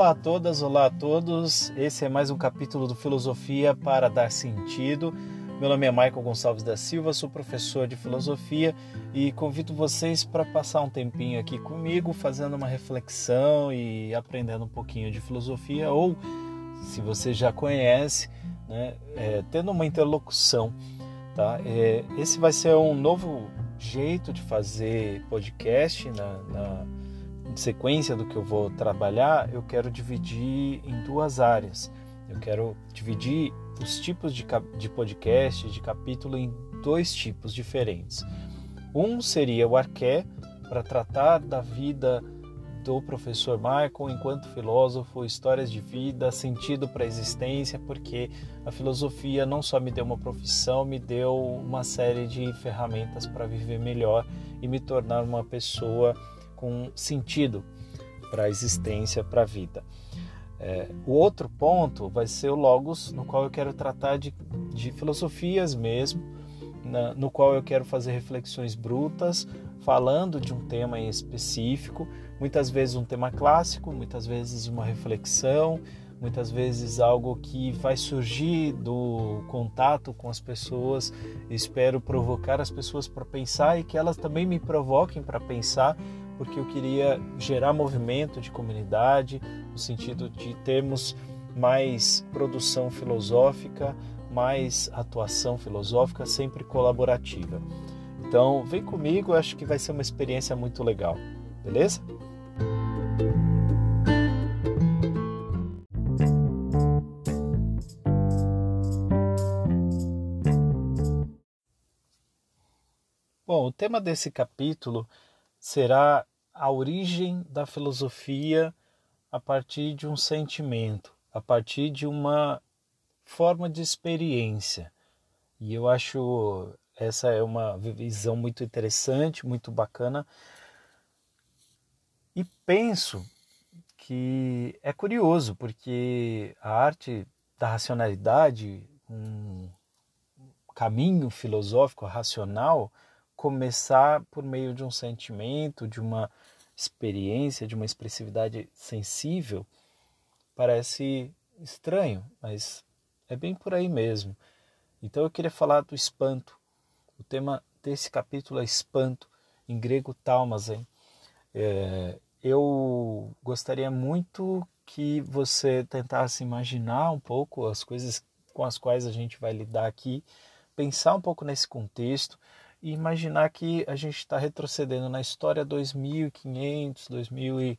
Olá a todas, olá a todos. Esse é mais um capítulo do Filosofia para dar sentido. Meu nome é Michael Gonçalves da Silva, sou professor de filosofia e convido vocês para passar um tempinho aqui comigo, fazendo uma reflexão e aprendendo um pouquinho de filosofia, ou se você já conhece, né, é, tendo uma interlocução. Tá? É, esse vai ser um novo jeito de fazer podcast na, na sequência do que eu vou trabalhar, eu quero dividir em duas áreas. Eu quero dividir os tipos de, de podcast, de capítulo, em dois tipos diferentes. Um seria o arqué, para tratar da vida do professor Michael enquanto filósofo, histórias de vida, sentido para a existência, porque a filosofia não só me deu uma profissão, me deu uma série de ferramentas para viver melhor e me tornar uma pessoa com sentido para a existência, para a vida. É, o outro ponto vai ser o Logos, no qual eu quero tratar de, de filosofias mesmo, na, no qual eu quero fazer reflexões brutas, falando de um tema em específico, muitas vezes um tema clássico, muitas vezes uma reflexão, muitas vezes algo que vai surgir do contato com as pessoas. Espero provocar as pessoas para pensar e que elas também me provoquem para pensar porque eu queria gerar movimento de comunidade, no sentido de termos mais produção filosófica, mais atuação filosófica, sempre colaborativa. Então, vem comigo, acho que vai ser uma experiência muito legal, beleza? Bom, o tema desse capítulo será a origem da filosofia a partir de um sentimento, a partir de uma forma de experiência. E eu acho essa é uma visão muito interessante, muito bacana. E penso que é curioso, porque a arte da racionalidade, um caminho filosófico racional, começar por meio de um sentimento, de uma experiência, de uma expressividade sensível, parece estranho, mas é bem por aí mesmo. Então eu queria falar do espanto. O tema desse capítulo é espanto, em grego talmazen. É, eu gostaria muito que você tentasse imaginar um pouco as coisas com as quais a gente vai lidar aqui, pensar um pouco nesse contexto, e imaginar que a gente está retrocedendo na história 2.500,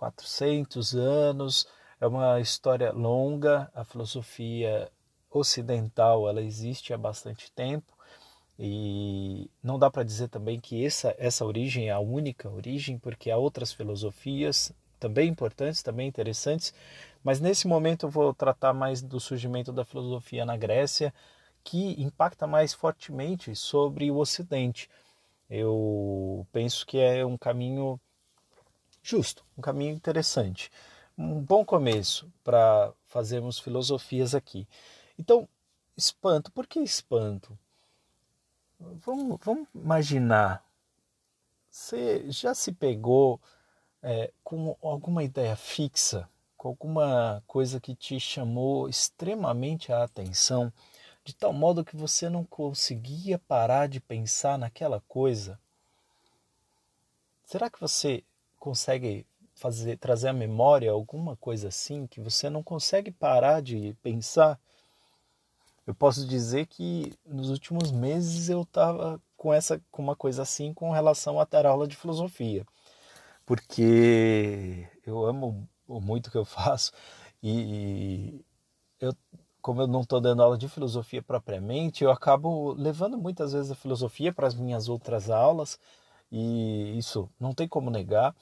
2.400 anos. É uma história longa, a filosofia ocidental ela existe há bastante tempo e não dá para dizer também que essa, essa origem é a única origem, porque há outras filosofias também importantes, também interessantes, mas nesse momento eu vou tratar mais do surgimento da filosofia na Grécia, que impacta mais fortemente sobre o Ocidente. Eu penso que é um caminho justo, um caminho interessante, um bom começo para fazermos filosofias aqui. Então, espanto, por que espanto? Vamos, vamos imaginar, você já se pegou é, com alguma ideia fixa, com alguma coisa que te chamou extremamente a atenção? De tal modo que você não conseguia parar de pensar naquela coisa? Será que você consegue fazer trazer à memória alguma coisa assim que você não consegue parar de pensar? Eu posso dizer que nos últimos meses eu estava com essa com uma coisa assim com relação à aula de filosofia, porque eu amo muito o que eu faço e eu como eu não estou dando aula de filosofia propriamente, eu acabo levando muitas vezes a filosofia para as minhas outras aulas, e isso não tem como negar,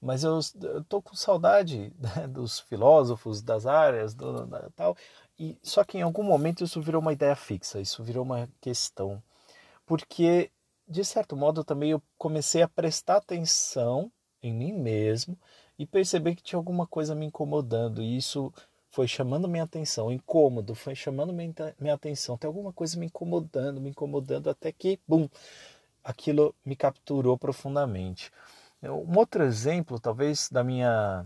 mas eu estou com saudade né, dos filósofos, das áreas, do, da, tal, e só que em algum momento isso virou uma ideia fixa, isso virou uma questão, porque de certo modo também eu comecei a prestar atenção em mim mesmo e perceber que tinha alguma coisa me incomodando, e isso foi chamando minha atenção, incômodo, foi chamando minha, minha atenção, tem alguma coisa me incomodando, me incomodando, até que, bum, aquilo me capturou profundamente. Um outro exemplo, talvez, da minha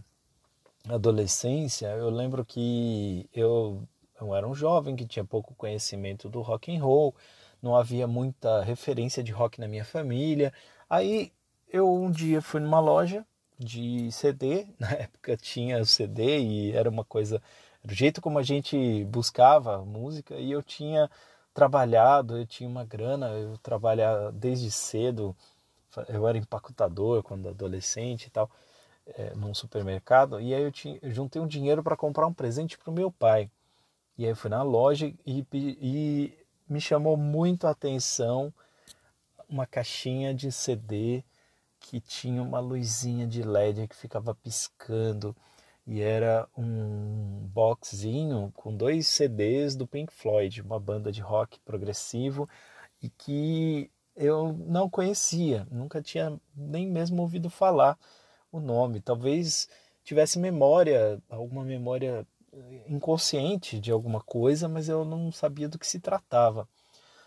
adolescência, eu lembro que eu, eu era um jovem que tinha pouco conhecimento do rock and roll, não havia muita referência de rock na minha família. Aí eu um dia fui numa loja de CD, na época tinha o CD e era uma coisa, do jeito como a gente buscava música e eu tinha trabalhado, eu tinha uma grana, eu trabalhava desde cedo, eu era empacotador quando adolescente e tal, é, num supermercado, e aí eu, tinha, eu juntei um dinheiro para comprar um presente para o meu pai. E aí eu fui na loja e, e me chamou muito a atenção uma caixinha de CD que tinha uma luzinha de LED que ficava piscando e era um boxzinho com dois CDs do Pink Floyd, uma banda de rock progressivo e que eu não conhecia, nunca tinha nem mesmo ouvido falar o nome. Talvez tivesse memória, alguma memória inconsciente de alguma coisa, mas eu não sabia do que se tratava.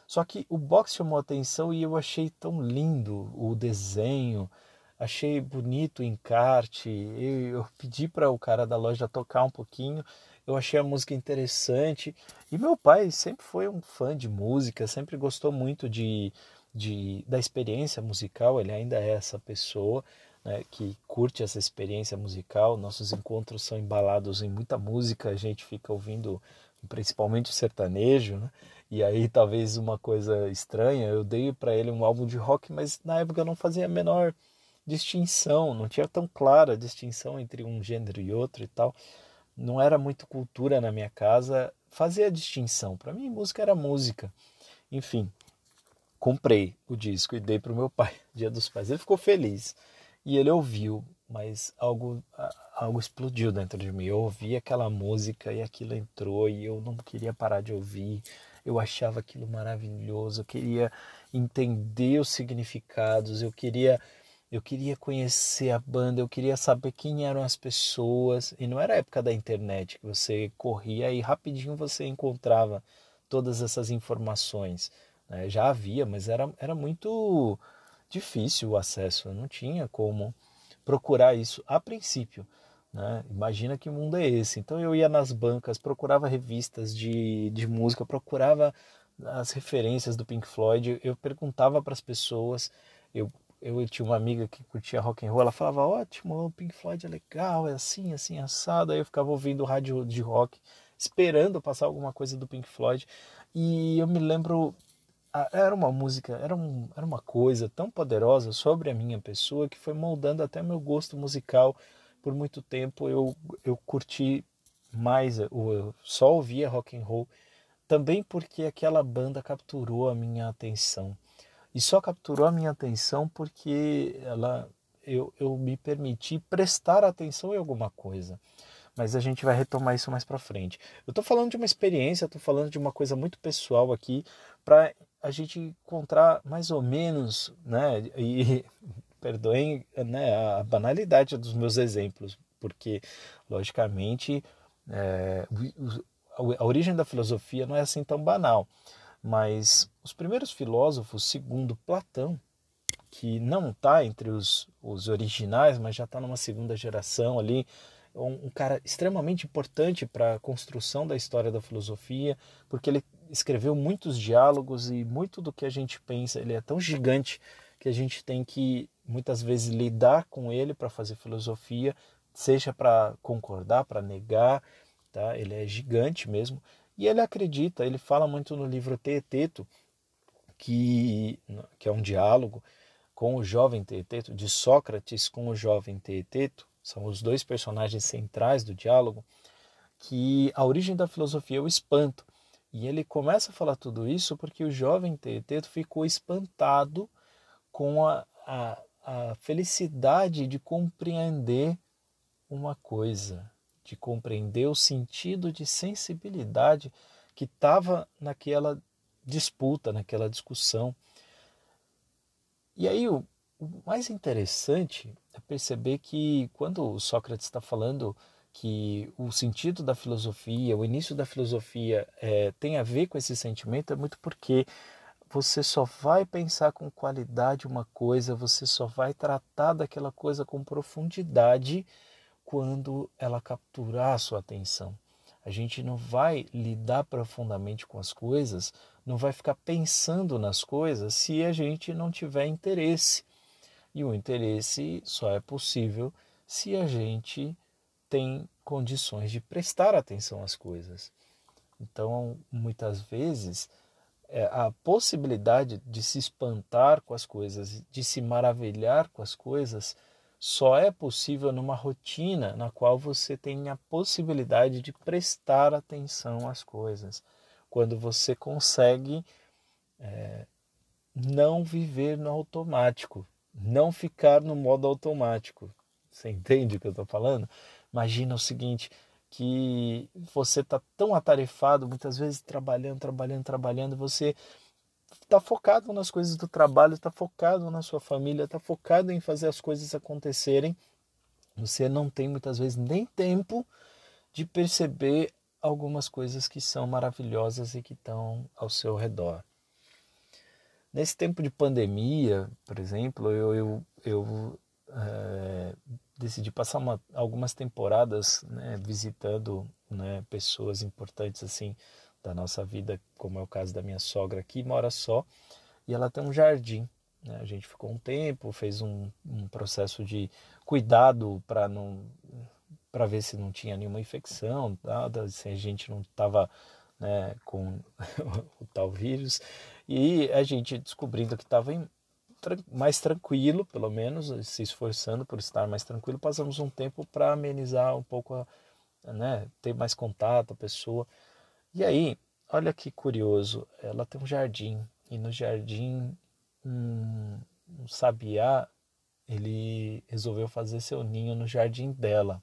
Só que o box chamou atenção e eu achei tão lindo o desenho, achei bonito o encarte. Eu, eu pedi para o cara da loja tocar um pouquinho, eu achei a música interessante. E meu pai sempre foi um fã de música, sempre gostou muito de, de da experiência musical, ele ainda é essa pessoa. Né, que curte essa experiência musical, nossos encontros são embalados em muita música, a gente fica ouvindo principalmente sertanejo, né? E aí talvez uma coisa estranha, eu dei para ele um álbum de rock, mas na época eu não fazia a menor distinção, não tinha tão clara a distinção entre um gênero e outro e tal. Não era muito cultura na minha casa fazer a distinção. Para mim, música era música. Enfim, comprei o disco e dei para o meu pai, Dia dos Pais. Ele ficou feliz e ele ouviu, mas algo algo explodiu dentro de mim. Eu ouvi aquela música e aquilo entrou e eu não queria parar de ouvir. Eu achava aquilo maravilhoso, eu queria entender os significados, eu queria eu queria conhecer a banda, eu queria saber quem eram as pessoas. E não era a época da internet que você corria e rapidinho você encontrava todas essas informações. Né? Já havia, mas era, era muito difícil o acesso, não tinha como procurar isso a princípio. Né? Imagina que mundo é esse. Então eu ia nas bancas, procurava revistas de, de música, procurava as referências do Pink Floyd, eu perguntava para as pessoas, eu, eu tinha uma amiga que curtia rock and roll, ela falava, ótimo, o Pink Floyd é legal, é assim, assim, assado, aí eu ficava ouvindo rádio de rock, esperando passar alguma coisa do Pink Floyd, e eu me lembro, era uma música, era, um, era uma coisa tão poderosa sobre a minha pessoa que foi moldando até meu gosto musical, por muito tempo eu, eu curti mais, eu só ouvia rock and roll, também porque aquela banda capturou a minha atenção. E só capturou a minha atenção porque ela, eu, eu me permiti prestar atenção em alguma coisa. Mas a gente vai retomar isso mais para frente. Eu estou falando de uma experiência, estou falando de uma coisa muito pessoal aqui, para a gente encontrar mais ou menos, né? E perdoem né, a banalidade dos meus exemplos, porque, logicamente, é, a origem da filosofia não é assim tão banal. Mas os primeiros filósofos, segundo Platão, que não está entre os, os originais, mas já está numa segunda geração ali, um, um cara extremamente importante para a construção da história da filosofia, porque ele escreveu muitos diálogos e muito do que a gente pensa, ele é tão gigante que a gente tem que muitas vezes lidar com ele para fazer filosofia, seja para concordar, para negar, tá? Ele é gigante mesmo. E ele acredita, ele fala muito no livro Teeteto, que, que é um diálogo com o jovem Teeteto, de Sócrates com o jovem Teeteto, são os dois personagens centrais do diálogo, que a origem da filosofia é o espanto. E ele começa a falar tudo isso porque o jovem Teeteto ficou espantado com a, a, a felicidade de compreender uma coisa, de compreender o sentido de sensibilidade que estava naquela disputa, naquela discussão. E aí o, o mais interessante é perceber que quando Sócrates está falando que o sentido da filosofia, o início da filosofia é, tem a ver com esse sentimento, é muito porque você só vai pensar com qualidade uma coisa, você só vai tratar daquela coisa com profundidade quando ela capturar a sua atenção. A gente não vai lidar profundamente com as coisas, não vai ficar pensando nas coisas se a gente não tiver interesse. E o interesse só é possível se a gente tem condições de prestar atenção às coisas. Então, muitas vezes, é, a possibilidade de se espantar com as coisas, de se maravilhar com as coisas, só é possível numa rotina na qual você tem a possibilidade de prestar atenção às coisas. Quando você consegue é, não viver no automático, não ficar no modo automático. Você entende o que eu estou falando? Imagina o seguinte, que você está tão atarefado, muitas vezes trabalhando, trabalhando, trabalhando, você está focado nas coisas do trabalho, está focado na sua família, está focado em fazer as coisas acontecerem. Você não tem muitas vezes nem tempo de perceber algumas coisas que são maravilhosas e que estão ao seu redor. Nesse tempo de pandemia, por exemplo, eu, eu, eu é, decidi passar uma, algumas temporadas né, visitando né, pessoas importantes assim da nossa vida, como é o caso da minha sogra aqui, mora só e ela tem um jardim. Né? A gente ficou um tempo, fez um, um processo de cuidado para não para ver se não tinha nenhuma infecção, nada, se a gente não estava né, com o tal vírus. E a gente descobrindo que estava mais tranquilo, pelo menos, se esforçando por estar mais tranquilo, passamos um tempo para amenizar um pouco, a, né, ter mais contato a pessoa. E aí, olha que curioso, ela tem um jardim e no jardim um, um sabiá ele resolveu fazer seu ninho no jardim dela.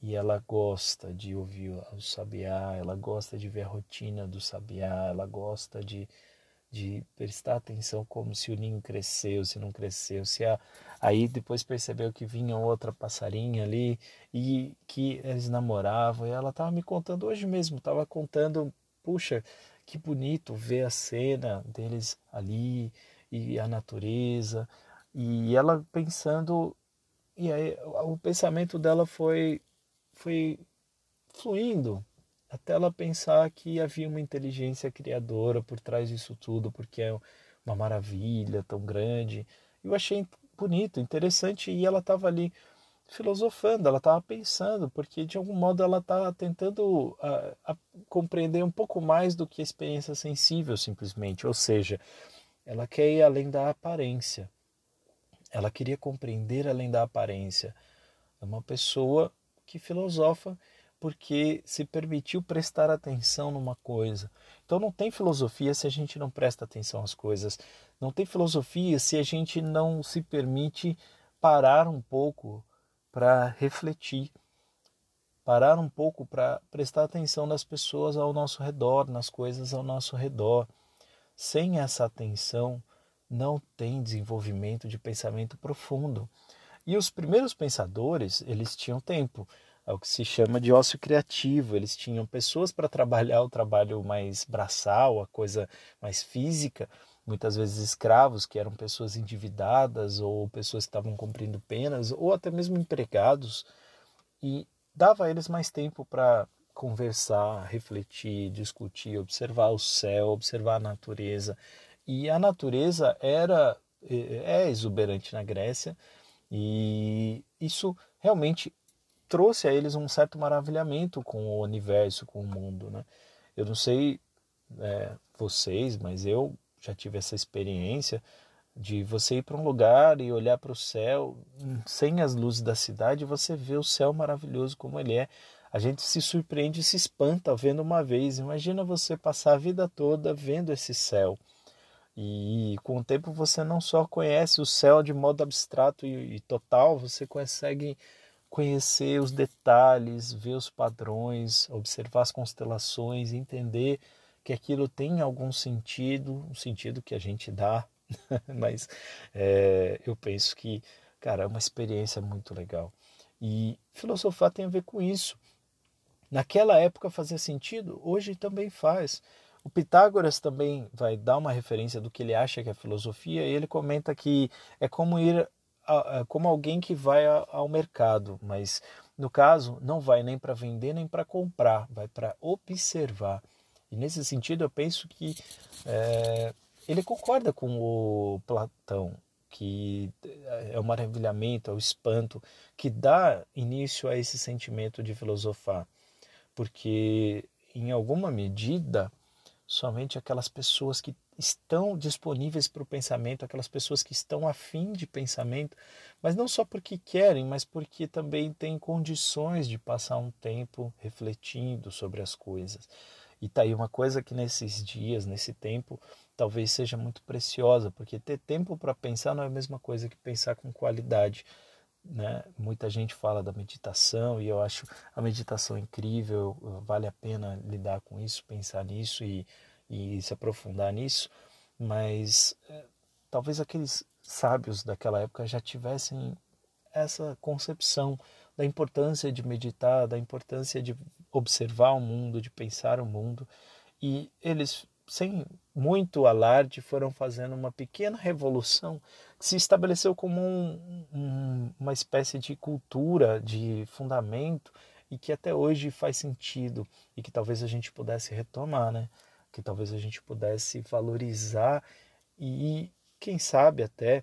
E ela gosta de ouvir o sabiá, ela gosta de ver a rotina do sabiá, ela gosta de de prestar atenção como se o ninho cresceu, se não cresceu, se a... aí depois percebeu que vinha outra passarinha ali e que eles namoravam. E ela estava me contando hoje mesmo, estava contando, puxa, que bonito ver a cena deles ali e a natureza. E ela pensando e aí o pensamento dela foi foi fluindo até ela pensar que havia uma inteligência criadora por trás disso tudo, porque é uma maravilha tão grande. Eu achei bonito, interessante, e ela estava ali filosofando, ela estava pensando, porque de algum modo ela está tentando a, a compreender um pouco mais do que a experiência sensível, simplesmente. Ou seja, ela quer ir além da aparência. Ela queria compreender além da aparência. É uma pessoa que filosofa porque se permitiu prestar atenção numa coisa. Então não tem filosofia se a gente não presta atenção às coisas. Não tem filosofia se a gente não se permite parar um pouco para refletir, parar um pouco para prestar atenção nas pessoas ao nosso redor, nas coisas ao nosso redor. Sem essa atenção, não tem desenvolvimento de pensamento profundo. E os primeiros pensadores, eles tinham tempo é o que se chama de ócio criativo. Eles tinham pessoas para trabalhar o trabalho mais braçal, a coisa mais física, muitas vezes escravos, que eram pessoas endividadas ou pessoas que estavam cumprindo penas, ou até mesmo empregados, e dava a eles mais tempo para conversar, refletir, discutir, observar o céu, observar a natureza. E a natureza era é, é exuberante na Grécia e isso realmente trouxe a eles um certo maravilhamento com o universo, com o mundo, né? Eu não sei é, vocês, mas eu já tive essa experiência de você ir para um lugar e olhar para o céu sem as luzes da cidade, você vê o céu maravilhoso como ele é. A gente se surpreende e se espanta vendo uma vez. Imagina você passar a vida toda vendo esse céu. E com o tempo você não só conhece o céu de modo abstrato e, e total, você consegue conhecer os detalhes, ver os padrões, observar as constelações, entender que aquilo tem algum sentido, um sentido que a gente dá, mas é, eu penso que, cara, é uma experiência muito legal. E filosofar tem a ver com isso. Naquela época fazia sentido, hoje também faz. O Pitágoras também vai dar uma referência do que ele acha que é filosofia, e ele comenta que é como ir como alguém que vai ao mercado, mas no caso não vai nem para vender nem para comprar, vai para observar. E nesse sentido eu penso que é, ele concorda com o Platão, que é o maravilhamento, é o espanto que dá início a esse sentimento de filosofar, porque em alguma medida somente aquelas pessoas que estão disponíveis para o pensamento, aquelas pessoas que estão afim de pensamento, mas não só porque querem, mas porque também têm condições de passar um tempo refletindo sobre as coisas. E tá aí uma coisa que nesses dias, nesse tempo, talvez seja muito preciosa, porque ter tempo para pensar não é a mesma coisa que pensar com qualidade. Né? Muita gente fala da meditação e eu acho a meditação incrível, vale a pena lidar com isso, pensar nisso e e se aprofundar nisso, mas é, talvez aqueles sábios daquela época já tivessem essa concepção da importância de meditar, da importância de observar o mundo, de pensar o mundo, e eles, sem muito alarde, foram fazendo uma pequena revolução que se estabeleceu como um, um, uma espécie de cultura, de fundamento, e que até hoje faz sentido e que talvez a gente pudesse retomar, né? Que talvez a gente pudesse valorizar e, quem sabe, até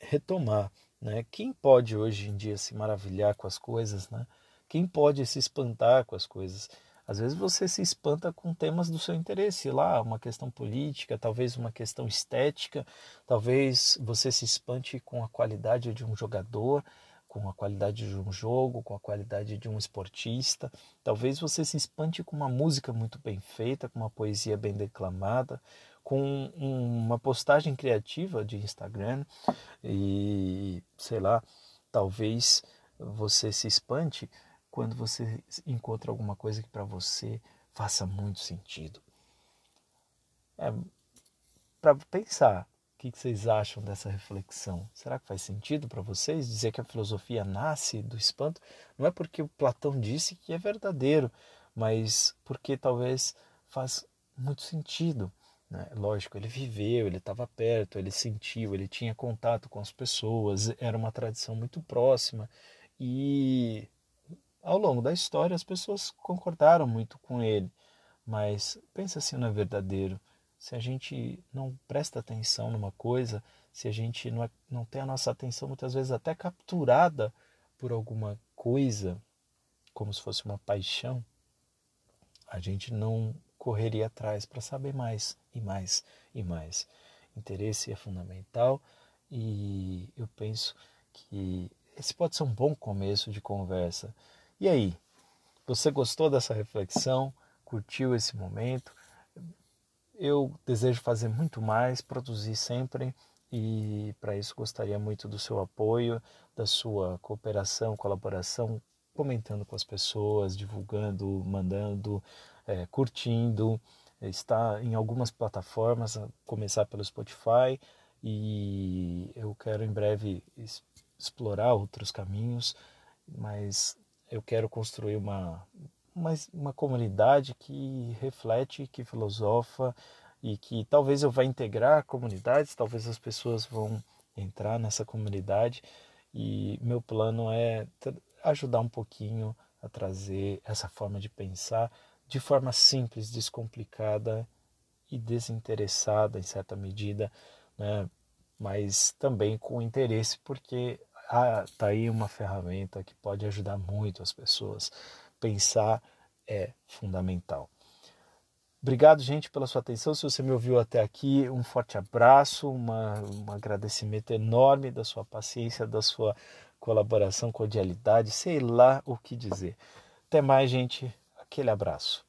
retomar. Né? Quem pode hoje em dia se maravilhar com as coisas? Né? Quem pode se espantar com as coisas? Às vezes você se espanta com temas do seu interesse, lá uma questão política, talvez uma questão estética, talvez você se espante com a qualidade de um jogador, com a qualidade de um jogo, com a qualidade de um esportista. Talvez você se espante com uma música muito bem feita, com uma poesia bem declamada, com uma postagem criativa de Instagram e sei lá, talvez você se espante quando você encontra alguma coisa que para você faça muito sentido. É para pensar, o que vocês acham dessa reflexão? Será que faz sentido para vocês dizer que a filosofia nasce do espanto? Não é porque o Platão disse que é verdadeiro, mas porque talvez faz muito sentido. Né? Lógico, ele viveu, ele estava perto, ele sentiu, ele tinha contato com as pessoas, era uma tradição muito próxima e ao longo da história as pessoas concordaram muito com ele. Mas pensa se não é verdadeiro se a gente não presta atenção numa coisa, se a gente não, é, não tem a nossa atenção muitas vezes até capturada por alguma coisa, como se fosse uma paixão, a gente não correria atrás para saber mais e mais e mais. Interesse é fundamental e eu penso que esse pode ser um bom começo de conversa. E aí, você gostou dessa reflexão? Curtiu esse momento? Eu desejo fazer muito mais, produzir sempre e para isso gostaria muito do seu apoio, da sua cooperação, colaboração, comentando com as pessoas, divulgando, mandando, é, curtindo. Está em algumas plataformas, a começar pelo Spotify e eu quero em breve explorar outros caminhos, mas eu quero construir uma uma, comunidade que reflete, que filosofa e que talvez eu vá integrar comunidades, talvez as pessoas vão entrar nessa comunidade e meu plano é ajudar um pouquinho a trazer essa forma de pensar de forma simples, descomplicada e desinteressada em certa medida, né? mas também com interesse, porque está ah, aí uma ferramenta que pode ajudar muito as pessoas pensar é fundamental. Obrigado, gente, pela sua atenção. Se você me ouviu até aqui, um forte abraço, uma, um agradecimento enorme da sua paciência, da sua colaboração, cordialidade, sei lá o que dizer. Até mais, gente. Aquele abraço.